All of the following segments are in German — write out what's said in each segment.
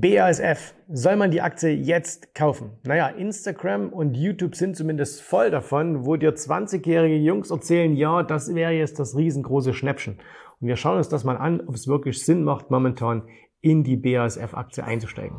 BASF, soll man die Aktie jetzt kaufen? Naja, Instagram und YouTube sind zumindest voll davon, wo dir 20-jährige Jungs erzählen, ja, das wäre jetzt das riesengroße Schnäppchen. Und wir schauen uns das mal an, ob es wirklich Sinn macht, momentan in die BASF-Aktie einzusteigen.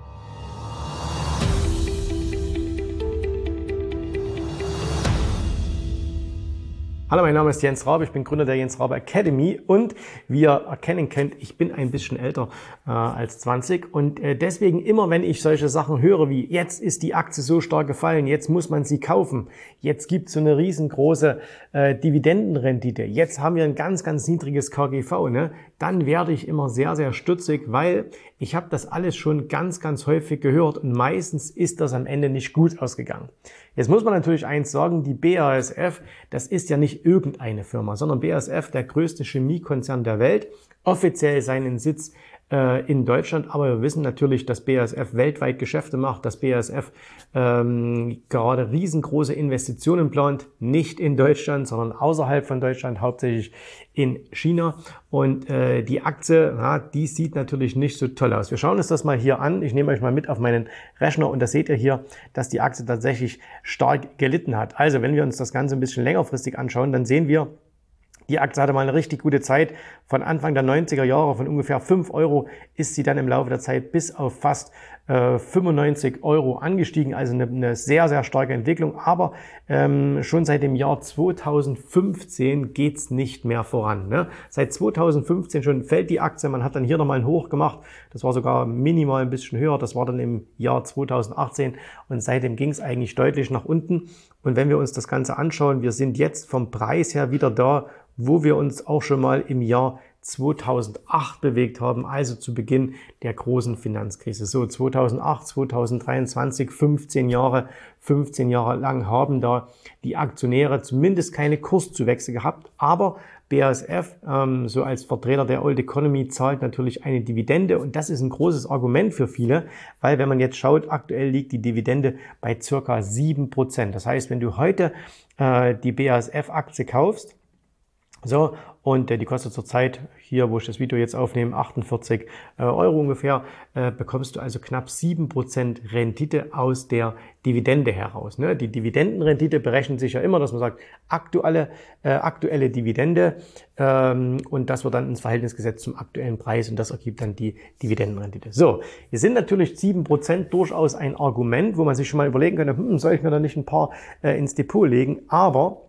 Hallo, mein Name ist Jens Rabe, ich bin Gründer der Jens Rabe Academy und wie ihr erkennen könnt, ich bin ein bisschen älter äh, als 20 und äh, deswegen immer, wenn ich solche Sachen höre wie jetzt ist die Aktie so stark gefallen, jetzt muss man sie kaufen, jetzt gibt es so eine riesengroße äh, Dividendenrendite, jetzt haben wir ein ganz, ganz niedriges KGV, ne? dann werde ich immer sehr, sehr stutzig, weil ich habe das alles schon ganz, ganz häufig gehört und meistens ist das am Ende nicht gut ausgegangen. Jetzt muss man natürlich eins sagen, die BASF, das ist ja nicht irgendeine Firma, sondern BASF, der größte Chemiekonzern der Welt, offiziell seinen Sitz in Deutschland, aber wir wissen natürlich, dass BASF weltweit Geschäfte macht, dass BASF ähm, gerade riesengroße Investitionen plant, nicht in Deutschland, sondern außerhalb von Deutschland, hauptsächlich in China. Und äh, die Aktie, ja, die sieht natürlich nicht so toll aus. Wir schauen uns das mal hier an. Ich nehme euch mal mit auf meinen Rechner und da seht ihr hier, dass die Aktie tatsächlich stark gelitten hat. Also wenn wir uns das Ganze ein bisschen längerfristig anschauen, dann sehen wir, die Aktie hatte mal eine richtig gute Zeit. Von Anfang der 90er Jahre, von ungefähr 5 Euro, ist sie dann im Laufe der Zeit bis auf fast äh, 95 Euro angestiegen. Also eine, eine, sehr, sehr starke Entwicklung. Aber ähm, schon seit dem Jahr 2015 geht's nicht mehr voran. Ne? Seit 2015 schon fällt die Aktie. Man hat dann hier nochmal ein Hoch gemacht. Das war sogar minimal ein bisschen höher. Das war dann im Jahr 2018. Und seitdem ging's eigentlich deutlich nach unten. Und wenn wir uns das Ganze anschauen, wir sind jetzt vom Preis her wieder da, wo wir uns auch schon mal im Jahr 2008 bewegt haben, also zu Beginn der großen Finanzkrise. So 2008, 2023, 15 Jahre, 15 Jahre lang haben da die Aktionäre zumindest keine Kurszuwächse gehabt, aber BASF, ähm, so als Vertreter der Old Economy, zahlt natürlich eine Dividende und das ist ein großes Argument für viele, weil wenn man jetzt schaut, aktuell liegt die Dividende bei circa 7%. Das heißt, wenn du heute äh, die BASF-Aktie kaufst, so, und äh, die kostet zurzeit hier, wo ich das Video jetzt aufnehme, 48 äh, Euro ungefähr, äh, bekommst du also knapp 7% Rendite aus der Dividende heraus. Ne? Die Dividendenrendite berechnet sich ja immer, dass man sagt, aktuelle, äh, aktuelle Dividende ähm, und das wird dann ins Verhältnis gesetzt zum aktuellen Preis und das ergibt dann die Dividendenrendite. So, hier sind natürlich 7% durchaus ein Argument, wo man sich schon mal überlegen könnte, hm, soll ich mir da nicht ein paar äh, ins Depot legen, aber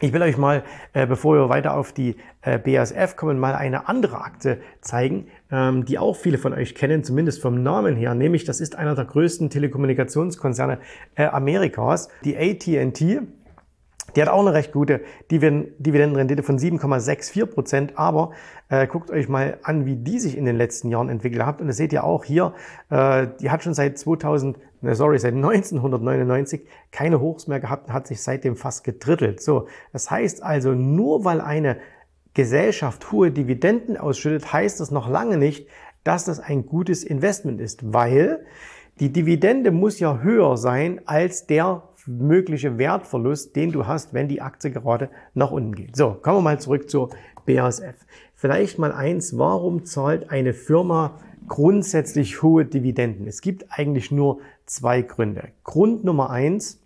ich will euch mal, äh, bevor wir weiter auf die äh, BASF kommen, mal eine andere Aktie zeigen, ähm, die auch viele von euch kennen, zumindest vom Namen her. Nämlich, das ist einer der größten Telekommunikationskonzerne äh, Amerikas, die AT&T. Die hat auch eine recht gute Dividendenrendite von 7,64 Prozent. Aber äh, guckt euch mal an, wie die sich in den letzten Jahren entwickelt hat. Und das seht ihr auch hier, äh, die hat schon seit 2000, ne, sorry, seit 1999 keine Hochs mehr gehabt und hat sich seitdem fast gedrittelt. So, das heißt also, nur weil eine Gesellschaft hohe Dividenden ausschüttet, heißt das noch lange nicht, dass das ein gutes Investment ist, weil die Dividende muss ja höher sein als der mögliche Wertverlust, den du hast, wenn die Aktie gerade nach unten geht. So, kommen wir mal zurück zur BASF. Vielleicht mal eins, warum zahlt eine Firma grundsätzlich hohe Dividenden? Es gibt eigentlich nur zwei Gründe. Grund Nummer eins,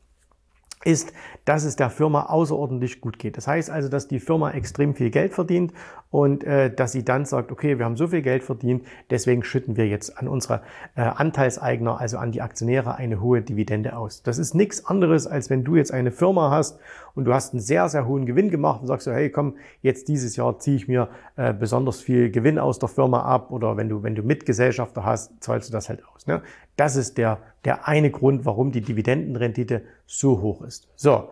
ist, dass es der Firma außerordentlich gut geht. Das heißt also, dass die Firma extrem viel Geld verdient und äh, dass sie dann sagt, okay, wir haben so viel Geld verdient, deswegen schütten wir jetzt an unsere äh, Anteilseigner, also an die Aktionäre, eine hohe Dividende aus. Das ist nichts anderes, als wenn du jetzt eine Firma hast und du hast einen sehr, sehr hohen Gewinn gemacht und sagst so, hey, komm, jetzt dieses Jahr ziehe ich mir äh, besonders viel Gewinn aus der Firma ab oder wenn du, wenn du Mitgesellschafter hast, zahlst du das halt aus. Ne? Das ist der, der eine Grund, warum die Dividendenrendite so hoch ist. So,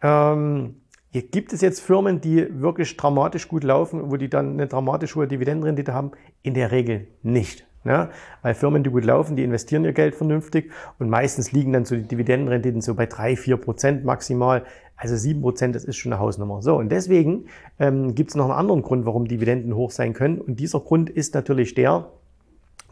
ähm, hier gibt es jetzt Firmen, die wirklich dramatisch gut laufen, wo die dann eine dramatisch hohe Dividendenrendite haben? In der Regel nicht. Ne? Weil Firmen, die gut laufen, die investieren ihr Geld vernünftig und meistens liegen dann so die Dividendenrenditen so bei drei, vier Prozent maximal. Also sieben Prozent, das ist schon eine Hausnummer. So, und deswegen ähm, gibt es noch einen anderen Grund, warum Dividenden hoch sein können. Und dieser Grund ist natürlich der,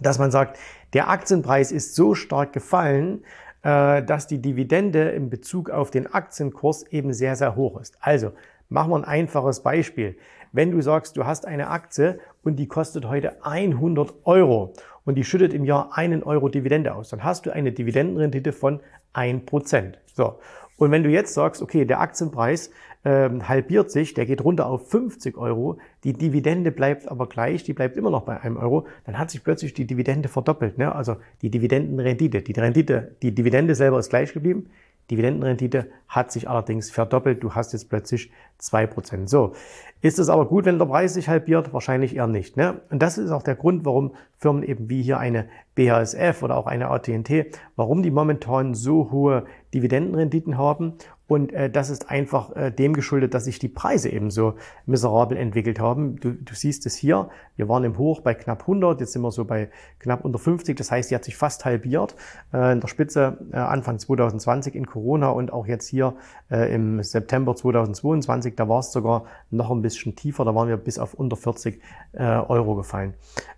dass man sagt, der Aktienpreis ist so stark gefallen, dass die Dividende in Bezug auf den Aktienkurs eben sehr, sehr hoch ist. Also machen wir ein einfaches Beispiel. Wenn du sagst, du hast eine Aktie und die kostet heute 100 Euro und die schüttet im Jahr einen Euro Dividende aus, dann hast du eine Dividendenrendite von 1%. So. Und wenn du jetzt sagst, okay, der Aktienpreis ähm, halbiert sich, der geht runter auf 50 Euro, die Dividende bleibt aber gleich, die bleibt immer noch bei einem Euro, dann hat sich plötzlich die Dividende verdoppelt. Ne? Also die Dividendenrendite. Die Rendite, die Dividende selber ist gleich geblieben, Dividendenrendite hat sich allerdings verdoppelt. Du hast jetzt plötzlich zwei Prozent. So. Ist es aber gut, wenn der Preis sich halbiert? Wahrscheinlich eher nicht. Ne? Und das ist auch der Grund, warum Firmen eben wie hier eine BASF oder auch eine AT&T, warum die momentan so hohe Dividendenrenditen haben und äh, das ist einfach äh, dem geschuldet, dass sich die Preise eben so miserabel entwickelt haben. Du, du siehst es hier, wir waren im Hoch bei knapp 100, jetzt sind wir so bei knapp unter 50. Das heißt, die hat sich fast halbiert. Äh, in der Spitze äh, Anfang 2020 in Corona und auch jetzt hier äh, im September 2022, da war es sogar noch ein bisschen tiefer, da waren wir bis auf unter 40 äh, Euro gefallen.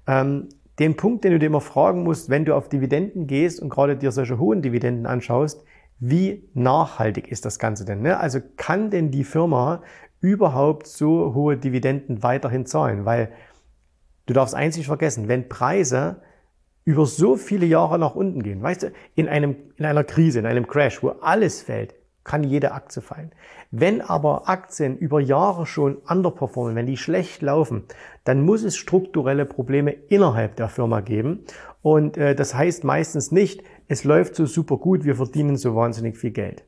Ähm, den Punkt, den du dir immer fragen musst, wenn du auf Dividenden gehst und gerade dir solche hohen Dividenden anschaust, wie nachhaltig ist das Ganze denn? Ne? Also kann denn die Firma überhaupt so hohe Dividenden weiterhin zahlen? Weil du darfst eins nicht vergessen, wenn Preise über so viele Jahre nach unten gehen, weißt du, in einem, in einer Krise, in einem Crash, wo alles fällt, kann jede Aktie fallen. Wenn aber Aktien über Jahre schon underperformen, wenn die schlecht laufen, dann muss es strukturelle Probleme innerhalb der Firma geben. Und äh, das heißt meistens nicht, es läuft so super gut, wir verdienen so wahnsinnig viel Geld.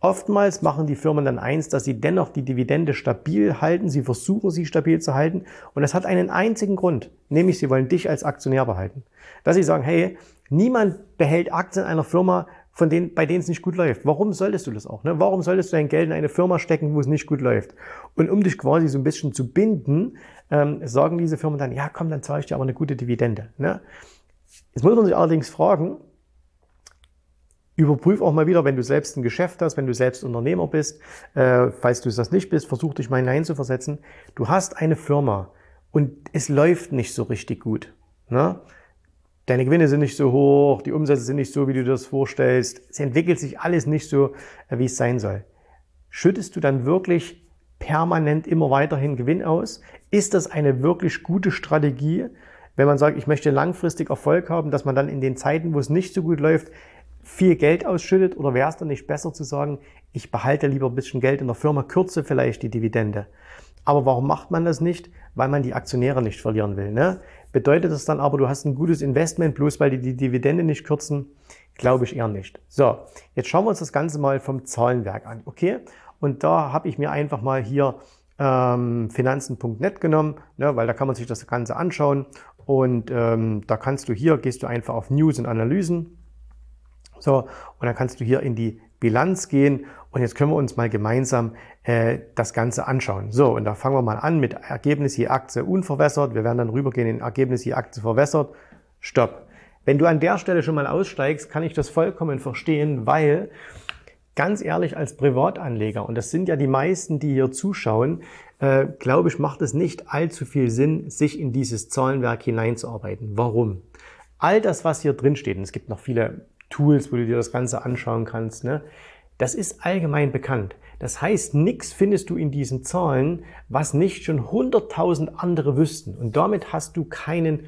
Oftmals machen die Firmen dann eins, dass sie dennoch die Dividende stabil halten, sie versuchen sie stabil zu halten und das hat einen einzigen Grund, nämlich sie wollen dich als Aktionär behalten. Dass sie sagen, hey, niemand behält Aktien einer Firma, von denen, bei denen es nicht gut läuft. Warum solltest du das auch? Ne? Warum solltest du dein Geld in eine Firma stecken, wo es nicht gut läuft? Und um dich quasi so ein bisschen zu binden, ähm, sagen diese Firmen dann, ja komm, dann zahle ich dir aber eine gute Dividende. Ne? Jetzt muss man sich allerdings fragen, Überprüf auch mal wieder, wenn du selbst ein Geschäft hast, wenn du selbst Unternehmer bist. Äh, falls du das nicht bist, versuch dich mal hineinzuversetzen. Du hast eine Firma und es läuft nicht so richtig gut. Ne? Deine Gewinne sind nicht so hoch, die Umsätze sind nicht so, wie du dir das vorstellst. Es entwickelt sich alles nicht so, äh, wie es sein soll. Schüttest du dann wirklich permanent immer weiterhin Gewinn aus? Ist das eine wirklich gute Strategie, wenn man sagt, ich möchte langfristig Erfolg haben, dass man dann in den Zeiten, wo es nicht so gut läuft, viel Geld ausschüttet? Oder wäre es dann nicht besser zu sagen, ich behalte lieber ein bisschen Geld in der Firma, kürze vielleicht die Dividende? Aber warum macht man das nicht? Weil man die Aktionäre nicht verlieren will. Ne? Bedeutet das dann aber, du hast ein gutes Investment, bloß weil die die Dividende nicht kürzen? Glaube ich eher nicht. So, jetzt schauen wir uns das Ganze mal vom Zahlenwerk an. Okay? Und da habe ich mir einfach mal hier ähm, finanzen.net genommen, ne, weil da kann man sich das Ganze anschauen. Und ähm, da kannst du hier, gehst du einfach auf News und Analysen so, und dann kannst du hier in die Bilanz gehen und jetzt können wir uns mal gemeinsam äh, das Ganze anschauen. So, und da fangen wir mal an mit Ergebnis je Aktie unverwässert. Wir werden dann rübergehen in Ergebnis je Aktie verwässert. Stopp. Wenn du an der Stelle schon mal aussteigst, kann ich das vollkommen verstehen, weil ganz ehrlich als Privatanleger, und das sind ja die meisten, die hier zuschauen, äh, glaube ich, macht es nicht allzu viel Sinn, sich in dieses Zahlenwerk hineinzuarbeiten. Warum? All das, was hier drin steht, und es gibt noch viele Tools, wo du dir das Ganze anschauen kannst. Ne? Das ist allgemein bekannt. Das heißt, nichts findest du in diesen Zahlen, was nicht schon 100.000 andere wüssten. Und damit hast du keinen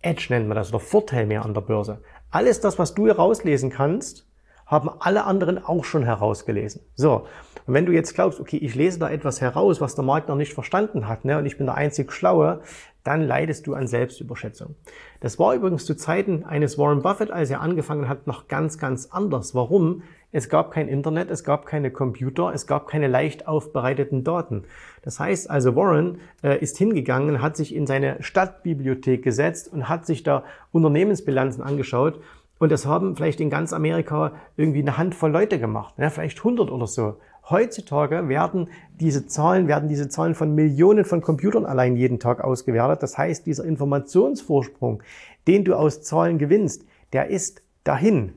Edge, nennt man das, oder Vorteil mehr an der Börse. Alles das, was du herauslesen kannst, haben alle anderen auch schon herausgelesen. So, und wenn du jetzt glaubst, okay, ich lese da etwas heraus, was der Markt noch nicht verstanden hat, ne, und ich bin der einzig Schlaue, dann leidest du an Selbstüberschätzung. Das war übrigens zu Zeiten eines Warren Buffett, als er angefangen hat, noch ganz, ganz anders. Warum? Es gab kein Internet, es gab keine Computer, es gab keine leicht aufbereiteten Daten. Das heißt also, Warren äh, ist hingegangen, hat sich in seine Stadtbibliothek gesetzt und hat sich da Unternehmensbilanzen angeschaut. Und das haben vielleicht in ganz Amerika irgendwie eine Handvoll Leute gemacht, ne? vielleicht 100 oder so. Heutzutage werden diese Zahlen, werden diese Zahlen von Millionen von Computern allein jeden Tag ausgewertet. Das heißt, dieser Informationsvorsprung, den du aus Zahlen gewinnst, der ist dahin.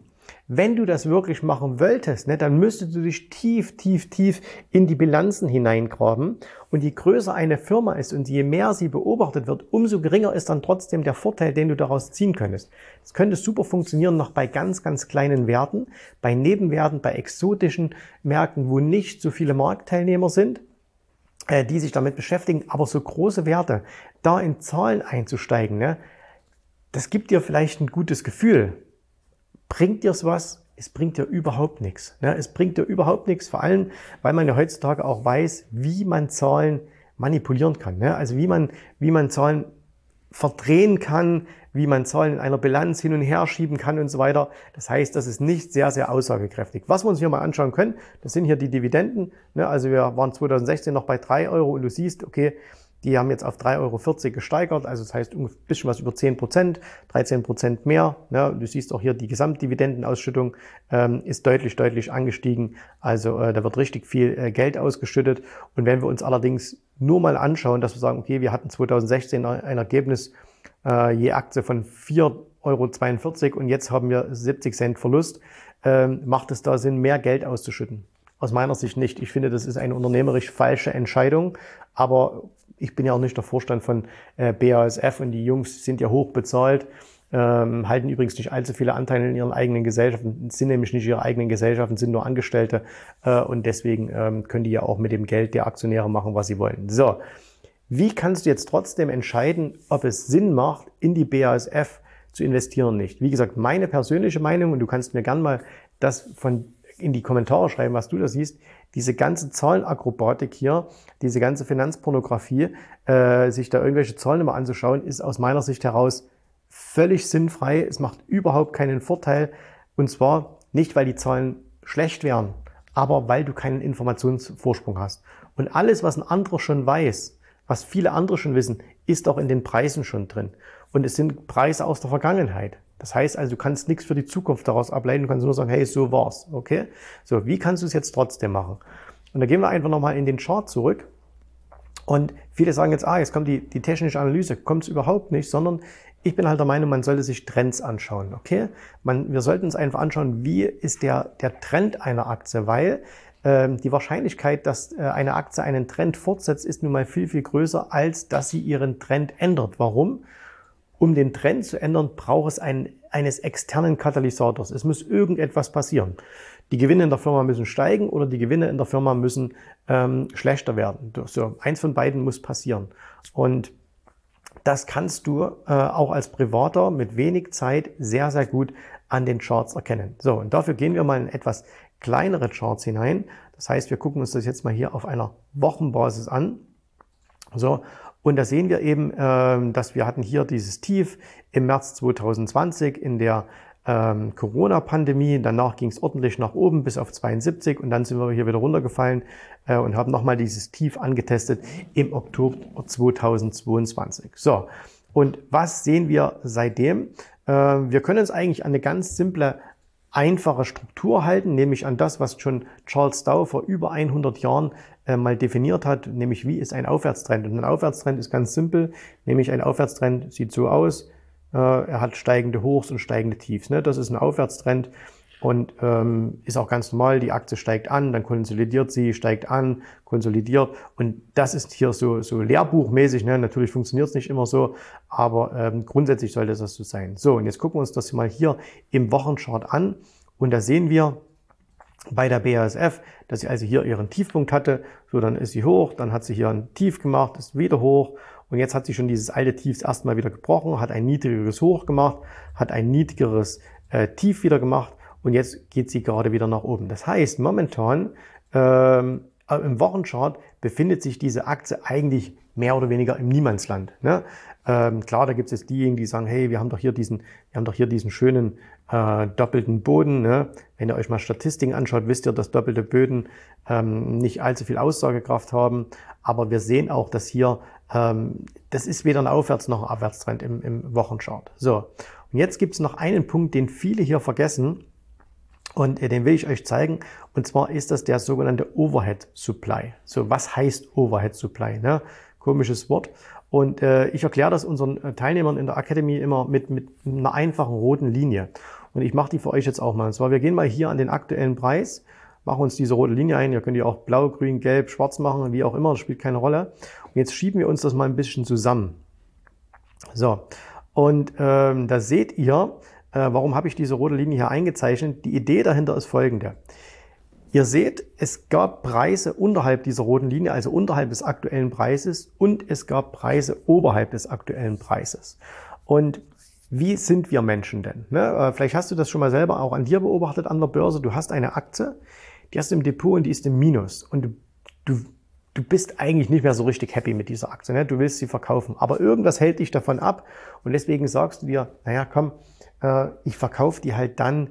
Wenn du das wirklich machen wolltest, ne, dann müsstest du dich tief, tief, tief in die Bilanzen hineingraben. Und je größer eine Firma ist und je mehr sie beobachtet wird, umso geringer ist dann trotzdem der Vorteil, den du daraus ziehen könntest. Das könnte super funktionieren noch bei ganz, ganz kleinen Werten, bei Nebenwerten, bei exotischen Märkten, wo nicht so viele Marktteilnehmer sind äh, die sich damit beschäftigen, aber so große Werte, da in Zahlen einzusteigen, ne, das gibt dir vielleicht ein gutes Gefühl. Bringt dir's was? Es bringt dir überhaupt nichts. Ne? Es bringt dir überhaupt nichts, vor allem, weil man ja heutzutage auch weiß, wie man Zahlen manipulieren kann. Ne? Also wie man, wie man Zahlen verdrehen kann, wie man Zahlen in einer Bilanz hin und her schieben kann und so weiter. Das heißt, das ist nicht sehr, sehr aussagekräftig. Was wir uns hier mal anschauen können, das sind hier die Dividenden. Ne? Also wir waren 2016 noch bei drei Euro und du siehst, okay, die haben jetzt auf 3,40 Euro gesteigert, also das heißt ein bisschen was über 10 Prozent, 13 Prozent mehr. Ja, du siehst auch hier, die Gesamtdividendenausschüttung ähm, ist deutlich, deutlich angestiegen. Also äh, da wird richtig viel äh, Geld ausgeschüttet. Und wenn wir uns allerdings nur mal anschauen, dass wir sagen, okay, wir hatten 2016 ein Ergebnis äh, je Aktie von 4,42 Euro und jetzt haben wir 70 Cent Verlust, äh, macht es da Sinn, mehr Geld auszuschütten? Aus meiner Sicht nicht. Ich finde, das ist eine unternehmerisch falsche Entscheidung. Aber ich bin ja auch nicht der Vorstand von äh, BASF und die Jungs sind ja hoch bezahlt, ähm, halten übrigens nicht allzu viele Anteile in ihren eigenen Gesellschaften, sind nämlich nicht ihre eigenen Gesellschaften, sind nur Angestellte äh, und deswegen ähm, können die ja auch mit dem Geld der Aktionäre machen, was sie wollen. So, wie kannst du jetzt trotzdem entscheiden, ob es Sinn macht, in die BASF zu investieren nicht? Wie gesagt, meine persönliche Meinung und du kannst mir gern mal das von in die Kommentare schreiben, was du da siehst diese ganze Zahlenakrobatik hier, diese ganze Finanzpornografie, äh, sich da irgendwelche Zahlen immer anzuschauen, ist aus meiner Sicht heraus völlig sinnfrei. Es macht überhaupt keinen Vorteil. Und zwar nicht, weil die Zahlen schlecht wären, aber weil du keinen Informationsvorsprung hast. Und alles, was ein anderer schon weiß, was viele andere schon wissen, ist auch in den Preisen schon drin. Und es sind Preise aus der Vergangenheit. Das heißt also, du kannst nichts für die Zukunft daraus ableiten, du kannst nur sagen, hey, so war's, okay? So, wie kannst du es jetzt trotzdem machen? Und da gehen wir einfach nochmal in den Chart zurück. Und viele sagen jetzt, ah, jetzt kommt die, die technische Analyse. Kommt es überhaupt nicht, sondern ich bin halt der Meinung, man sollte sich Trends anschauen, okay? Man, wir sollten uns einfach anschauen, wie ist der, der Trend einer Aktie, weil ähm, die Wahrscheinlichkeit, dass äh, eine Aktie einen Trend fortsetzt, ist nun mal viel, viel größer, als dass sie ihren Trend ändert. Warum? Um den Trend zu ändern, braucht es einen, eines externen Katalysators. Es muss irgendetwas passieren. Die Gewinne in der Firma müssen steigen oder die Gewinne in der Firma müssen ähm, schlechter werden. So, eins von beiden muss passieren. Und das kannst du äh, auch als Privater mit wenig Zeit sehr, sehr gut an den Charts erkennen. So, und dafür gehen wir mal in etwas kleinere Charts hinein. Das heißt, wir gucken uns das jetzt mal hier auf einer Wochenbasis an. So, und da sehen wir eben, ähm, dass wir hatten hier dieses Tief im März 2020 in der ähm, Corona-Pandemie. Danach ging es ordentlich nach oben bis auf 72 und dann sind wir hier wieder runtergefallen äh, und haben nochmal dieses Tief angetestet im Oktober 2022. So, und was sehen wir seitdem? Äh, wir können uns eigentlich an eine ganz simple einfache Struktur halten, nämlich an das, was schon Charles Dow vor über 100 Jahren äh, mal definiert hat, nämlich wie ist ein Aufwärtstrend. Und ein Aufwärtstrend ist ganz simpel, nämlich ein Aufwärtstrend sieht so aus, äh, er hat steigende Hochs und steigende Tiefs. Ne? Das ist ein Aufwärtstrend und ähm, ist auch ganz normal. Die Aktie steigt an, dann konsolidiert sie, steigt an, konsolidiert und das ist hier so, so lehrbuchmäßig. Ne? Natürlich funktioniert es nicht immer so, aber ähm, grundsätzlich sollte das so sein. So, und jetzt gucken wir uns das mal hier im Wochenchart an und da sehen wir, bei der BASF, dass sie also hier ihren Tiefpunkt hatte. So, dann ist sie hoch, dann hat sie hier ein Tief gemacht, ist wieder hoch und jetzt hat sie schon dieses alte Tief erstmal wieder gebrochen, hat ein niedrigeres Hoch gemacht, hat ein niedrigeres äh, Tief wieder gemacht und jetzt geht sie gerade wieder nach oben. Das heißt, momentan ähm, im Wochenchart befindet sich diese Aktie eigentlich mehr oder weniger im Niemandsland. Ne? Ähm, klar, da gibt es jetzt diejenigen, die sagen, hey, wir haben doch hier diesen, wir haben doch hier diesen schönen äh, doppelten Boden. Ne? Wenn ihr euch mal Statistiken anschaut, wisst ihr, dass doppelte Böden ähm, nicht allzu viel Aussagekraft haben. Aber wir sehen auch, dass hier, ähm, das ist weder ein Aufwärts- noch ein Abwärtstrend im, im Wochenchart. So, und jetzt gibt es noch einen Punkt, den viele hier vergessen. Und äh, den will ich euch zeigen. Und zwar ist das der sogenannte Overhead Supply. So, was heißt Overhead Supply? Ne? Komisches Wort. Und äh, ich erkläre das unseren äh, Teilnehmern in der Academy immer mit, mit einer einfachen roten Linie. Und ich mache die für euch jetzt auch mal. Und zwar, wir gehen mal hier an den aktuellen Preis, machen uns diese rote Linie ein. Ihr könnt die auch blau, grün, gelb, schwarz machen, wie auch immer, das spielt keine Rolle. Und jetzt schieben wir uns das mal ein bisschen zusammen. So, und ähm, da seht ihr, warum habe ich diese rote Linie hier eingezeichnet. Die Idee dahinter ist folgende. Ihr seht, es gab Preise unterhalb dieser roten Linie, also unterhalb des aktuellen Preises und es gab Preise oberhalb des aktuellen Preises. Und wie sind wir Menschen denn? Ne? Äh, vielleicht hast du das schon mal selber auch an dir beobachtet an der Börse. Du hast eine Aktie, die hast du im Depot und die ist im Minus. Und du, du, du bist eigentlich nicht mehr so richtig happy mit dieser Aktie. Ne? Du willst sie verkaufen. Aber irgendwas hält dich davon ab. Und deswegen sagst du dir, naja, komm, äh, ich verkaufe die halt dann,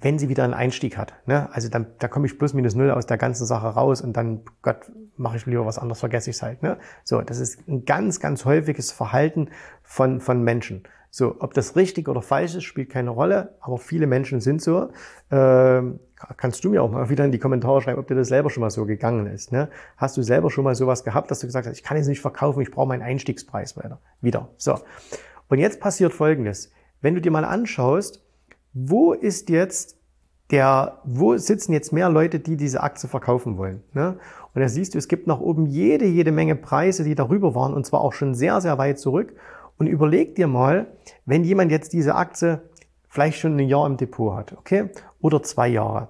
wenn sie wieder einen Einstieg hat. Ne? Also dann, da komme ich plus minus null aus der ganzen Sache raus und dann, Gott, mache ich lieber was anderes, vergesse ich es halt. Ne? So, das ist ein ganz, ganz häufiges Verhalten von, von Menschen. So, ob das richtig oder falsch ist, spielt keine Rolle, aber viele Menschen sind so. Ähm, kannst du mir auch mal wieder in die Kommentare schreiben, ob dir das selber schon mal so gegangen ist. Ne? Hast du selber schon mal sowas gehabt, dass du gesagt hast, ich kann jetzt nicht verkaufen, ich brauche meinen Einstiegspreis weiter. Wieder. So. Und jetzt passiert Folgendes. Wenn du dir mal anschaust, wo ist jetzt der, wo sitzen jetzt mehr Leute, die diese Aktie verkaufen wollen? Ne? Und da siehst du, es gibt nach oben jede, jede Menge Preise, die darüber waren und zwar auch schon sehr, sehr weit zurück. Und überleg dir mal, wenn jemand jetzt diese Aktie vielleicht schon ein Jahr im Depot hat, okay? Oder zwei Jahre.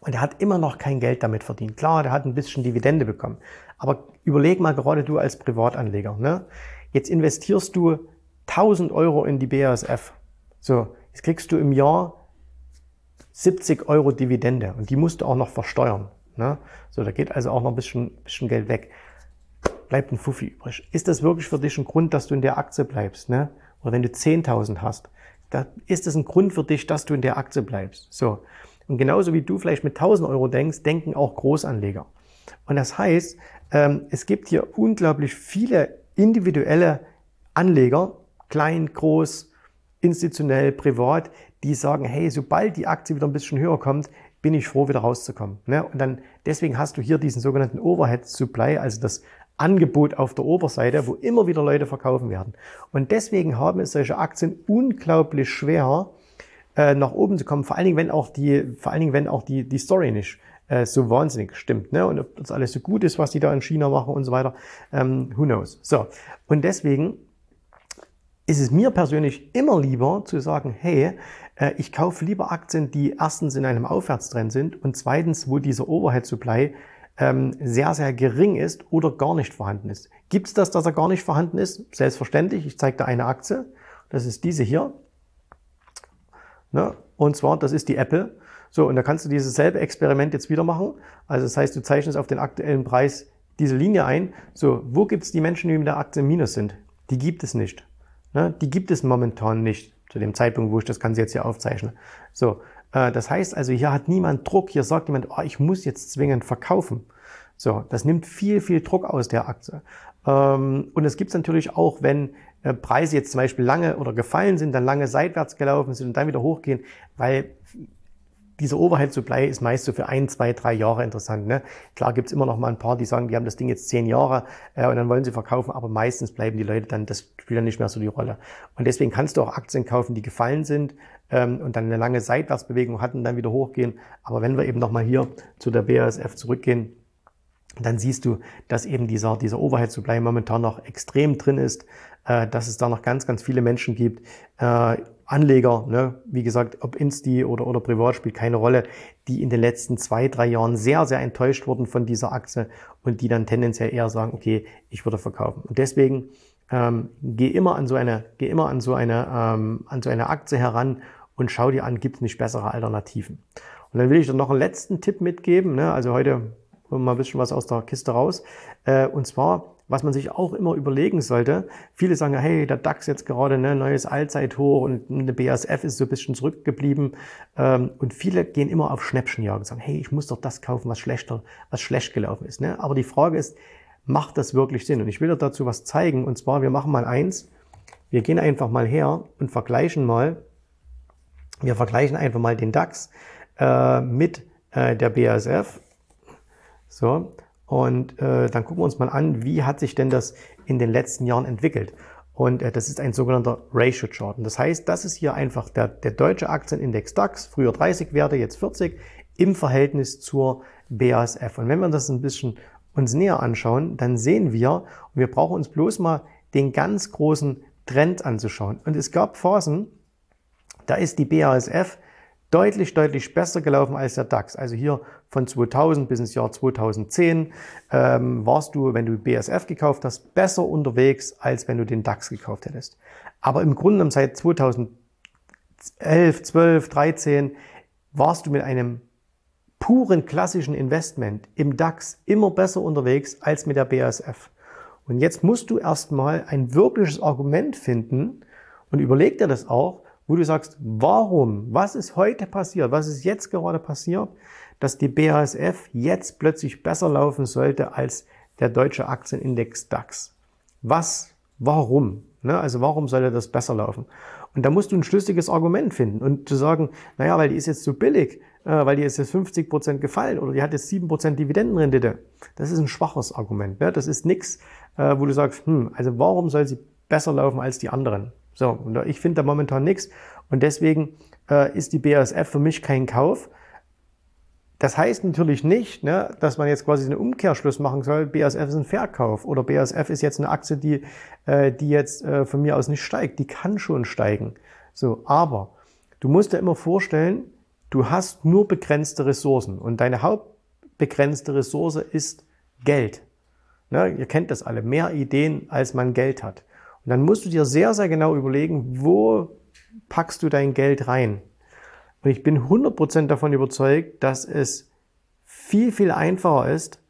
Und er hat immer noch kein Geld damit verdient. Klar, der hat ein bisschen Dividende bekommen. Aber überleg mal gerade du als Privatanleger, ne? Jetzt investierst du 1000 Euro in die BASF. So, jetzt kriegst du im Jahr 70 Euro Dividende und die musst du auch noch versteuern. Ne? So, da geht also auch noch ein bisschen, bisschen Geld weg bleibt ein Fuffi übrig. Ist das wirklich für dich ein Grund, dass du in der Aktie bleibst? Ne? Oder wenn du 10.000 hast, da ist das ein Grund für dich, dass du in der Aktie bleibst. So. Und genauso wie du vielleicht mit 1000 Euro denkst, denken auch Großanleger. Und das heißt, ähm, es gibt hier unglaublich viele individuelle Anleger, klein, groß, institutionell, privat, die sagen, hey, sobald die Aktie wieder ein bisschen höher kommt, bin ich froh, wieder rauszukommen. Ne? Und dann, deswegen hast du hier diesen sogenannten Overhead Supply, also das Angebot auf der Oberseite, wo immer wieder Leute verkaufen werden. Und deswegen haben es solche Aktien unglaublich schwer, äh, nach oben zu kommen, vor allen Dingen, wenn auch die, vor allen Dingen, wenn auch die, die Story nicht äh, so wahnsinnig stimmt, ne? Und ob das alles so gut ist, was die da in China machen und so weiter, ähm, who knows. So. Und deswegen ist es mir persönlich immer lieber zu sagen, hey, äh, ich kaufe lieber Aktien, die erstens in einem Aufwärtstrend sind und zweitens, wo dieser Overhead Supply ähm, sehr, sehr gering ist oder gar nicht vorhanden ist. Gibt es das, dass er gar nicht vorhanden ist? Selbstverständlich. Ich zeige da eine Aktie. Das ist diese hier. Ne? Und zwar, das ist die Apple. So, und da kannst du dieses selbe Experiment jetzt wieder machen. Also das heißt, du zeichnest auf den aktuellen Preis diese Linie ein. So, wo gibt es die Menschen, die mit der Aktie im Minus sind? Die gibt es nicht. Ne? Die gibt es momentan nicht zu dem Zeitpunkt, wo ich das Ganze jetzt hier aufzeichne. So, äh, das heißt also, hier hat niemand Druck, hier sagt jemand, oh, ich muss jetzt zwingend verkaufen. So, das nimmt viel, viel Druck aus der Aktie. Ähm, und es gibt natürlich auch, wenn äh, Preise jetzt zum Beispiel lange oder gefallen sind, dann lange seitwärts gelaufen sind und dann wieder hochgehen, weil dieser Overhead Supply ist meist so für ein, zwei, drei Jahre interessant. Ne? Klar gibt's immer noch mal ein paar, die sagen, die haben das Ding jetzt zehn Jahre äh, und dann wollen sie verkaufen, aber meistens bleiben die Leute dann, das spielt dann nicht mehr so die Rolle. Und deswegen kannst du auch Aktien kaufen, die gefallen sind ähm, und dann eine lange Seitwärtsbewegung hatten, dann wieder hochgehen. Aber wenn wir eben nochmal hier zu der BASF zurückgehen, dann siehst du, dass eben dieser, dieser Overhead Supply momentan noch extrem drin ist, äh, dass es da noch ganz, ganz viele Menschen gibt, äh, Anleger, ne, wie gesagt, ob Insti oder, oder privat spielt keine Rolle, die in den letzten zwei, drei Jahren sehr, sehr enttäuscht wurden von dieser Achse und die dann tendenziell eher sagen, okay, ich würde verkaufen. Und deswegen ähm, geh immer an so eine, geh immer an so eine, ähm, an so eine Aktie heran und schau dir an, gibt es nicht bessere Alternativen. Und dann will ich dir noch einen letzten Tipp mitgeben. Ne? Also heute mal ein bisschen was aus der Kiste raus. Äh, und zwar was man sich auch immer überlegen sollte. Viele sagen, hey, der DAX jetzt gerade ne, neues Allzeithoch und eine BASF ist so ein bisschen zurückgeblieben. Ähm, und viele gehen immer auf Schnäppchenjagd und sagen, hey, ich muss doch das kaufen, was schlechter, was schlecht gelaufen ist. Ne? Aber die Frage ist, macht das wirklich Sinn? Und ich will dir dazu was zeigen. Und zwar, wir machen mal eins. Wir gehen einfach mal her und vergleichen mal, wir vergleichen einfach mal den DAX äh, mit äh, der BASF. So, und äh, dann gucken wir uns mal an, wie hat sich denn das in den letzten Jahren entwickelt. Und äh, das ist ein sogenannter Ratio Chart. Und das heißt, das ist hier einfach der, der deutsche Aktienindex DAX, früher 30 Werte, jetzt 40, im Verhältnis zur BASF. Und wenn wir das ein bisschen uns näher anschauen, dann sehen wir, und wir brauchen uns bloß mal den ganz großen Trend anzuschauen. Und es gab Phasen, da ist die BASF deutlich, deutlich besser gelaufen als der DAX. Also hier von 2000 bis ins Jahr 2010 ähm, warst du, wenn du BSF gekauft hast, besser unterwegs, als wenn du den DAX gekauft hättest. Aber im Grunde genommen seit 2011, 12, 13 warst du mit einem puren klassischen Investment im DAX immer besser unterwegs als mit der BASF. Und jetzt musst du erstmal ein wirkliches Argument finden und überleg dir das auch, wo du sagst, warum, was ist heute passiert, was ist jetzt gerade passiert, dass die BASF jetzt plötzlich besser laufen sollte als der deutsche Aktienindex DAX. Was, warum? Ne? Also warum sollte das besser laufen? Und da musst du ein schlüssiges Argument finden und zu sagen, naja, weil die ist jetzt so billig, äh, weil die ist jetzt 50 Prozent gefallen oder die hat jetzt 7 Prozent Dividendenrendite. Das ist ein schwaches Argument. Ne? Das ist nichts, äh, wo du sagst, hm, also warum soll sie besser laufen als die anderen? So, und ich finde da momentan nichts und deswegen äh, ist die BASF für mich kein Kauf. Das heißt natürlich nicht, ne, dass man jetzt quasi einen Umkehrschluss machen soll, BASF ist ein Verkauf oder BASF ist jetzt eine Aktie, die, äh, die jetzt äh, von mir aus nicht steigt. Die kann schon steigen. So, aber du musst dir immer vorstellen, du hast nur begrenzte Ressourcen und deine hauptbegrenzte Ressource ist Geld. Ne, ihr kennt das alle, mehr Ideen, als man Geld hat. Und dann musst du dir sehr, sehr genau überlegen, wo packst du dein Geld rein? Und ich bin 100% davon überzeugt, dass es viel, viel einfacher ist,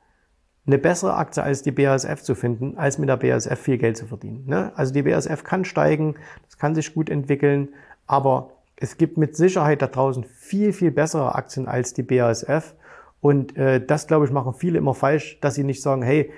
eine bessere Aktie als die BASF zu finden, als mit der BASF viel Geld zu verdienen. Ne? Also die BASF kann steigen, das kann sich gut entwickeln, aber es gibt mit Sicherheit da draußen viel, viel bessere Aktien als die BASF. Und äh, das, glaube ich, machen viele immer falsch, dass sie nicht sagen, hey,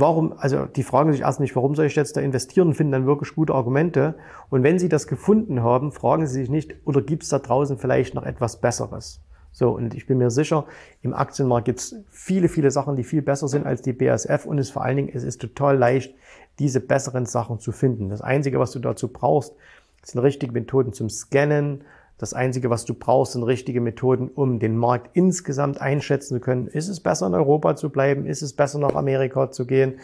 warum, also die fragen sich erst nicht, warum soll ich jetzt da investieren, finden dann wirklich gute Argumente. Und wenn sie das gefunden haben, fragen sie sich nicht, oder gibt es da draußen vielleicht noch etwas Besseres? So, und ich bin mir sicher, im Aktienmarkt gibt es viele, viele Sachen, die viel besser sind als die BASF und es vor allen Dingen, es ist total leicht, diese besseren Sachen zu finden. Das Einzige, was du dazu brauchst, sind richtige Methoden zum Scannen, das Einzige, was du brauchst, sind richtige Methoden, um den Markt insgesamt einschätzen zu können. Ist es besser in Europa zu bleiben? Ist es besser nach Amerika zu gehen?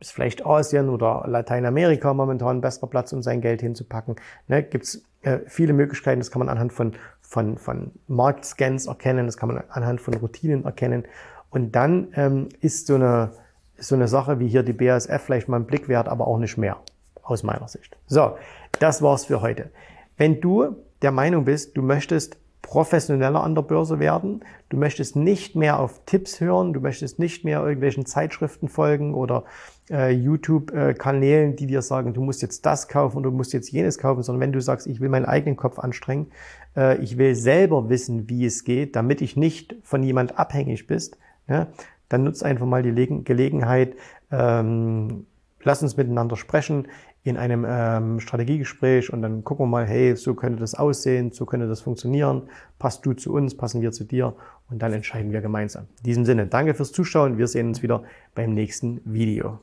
Ist vielleicht Asien oder Lateinamerika momentan ein besserer Platz, um sein Geld hinzupacken? Ne, Gibt es äh, viele Möglichkeiten. Das kann man anhand von, von, von Marktscans erkennen. Das kann man anhand von Routinen erkennen. Und dann ähm, ist so eine, so eine Sache wie hier die BASF vielleicht mal ein Blick wert, aber auch nicht mehr aus meiner Sicht. So, das war's für heute. Wenn du der Meinung bist, du möchtest professioneller an der Börse werden, du möchtest nicht mehr auf Tipps hören, du möchtest nicht mehr irgendwelchen Zeitschriften folgen oder äh, YouTube-Kanälen, die dir sagen, du musst jetzt das kaufen und du musst jetzt jenes kaufen, sondern wenn du sagst, ich will meinen eigenen Kopf anstrengen, äh, ich will selber wissen, wie es geht, damit ich nicht von jemand abhängig bist, ja, dann nutzt einfach mal die Gelegenheit, ähm, lass uns miteinander sprechen in einem ähm, Strategiegespräch und dann gucken wir mal, hey, so könnte das aussehen, so könnte das funktionieren, passt du zu uns, passen wir zu dir und dann entscheiden wir gemeinsam. In diesem Sinne, danke fürs Zuschauen, wir sehen uns wieder beim nächsten Video.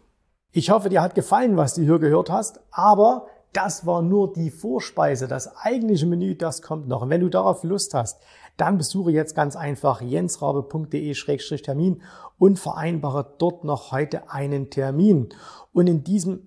Ich hoffe, dir hat gefallen, was du hier gehört hast, aber das war nur die Vorspeise. Das eigentliche Menü, das kommt noch. Und wenn du darauf Lust hast, dann besuche jetzt ganz einfach jensrabe.de-termin und vereinbare dort noch heute einen Termin. Und in diesem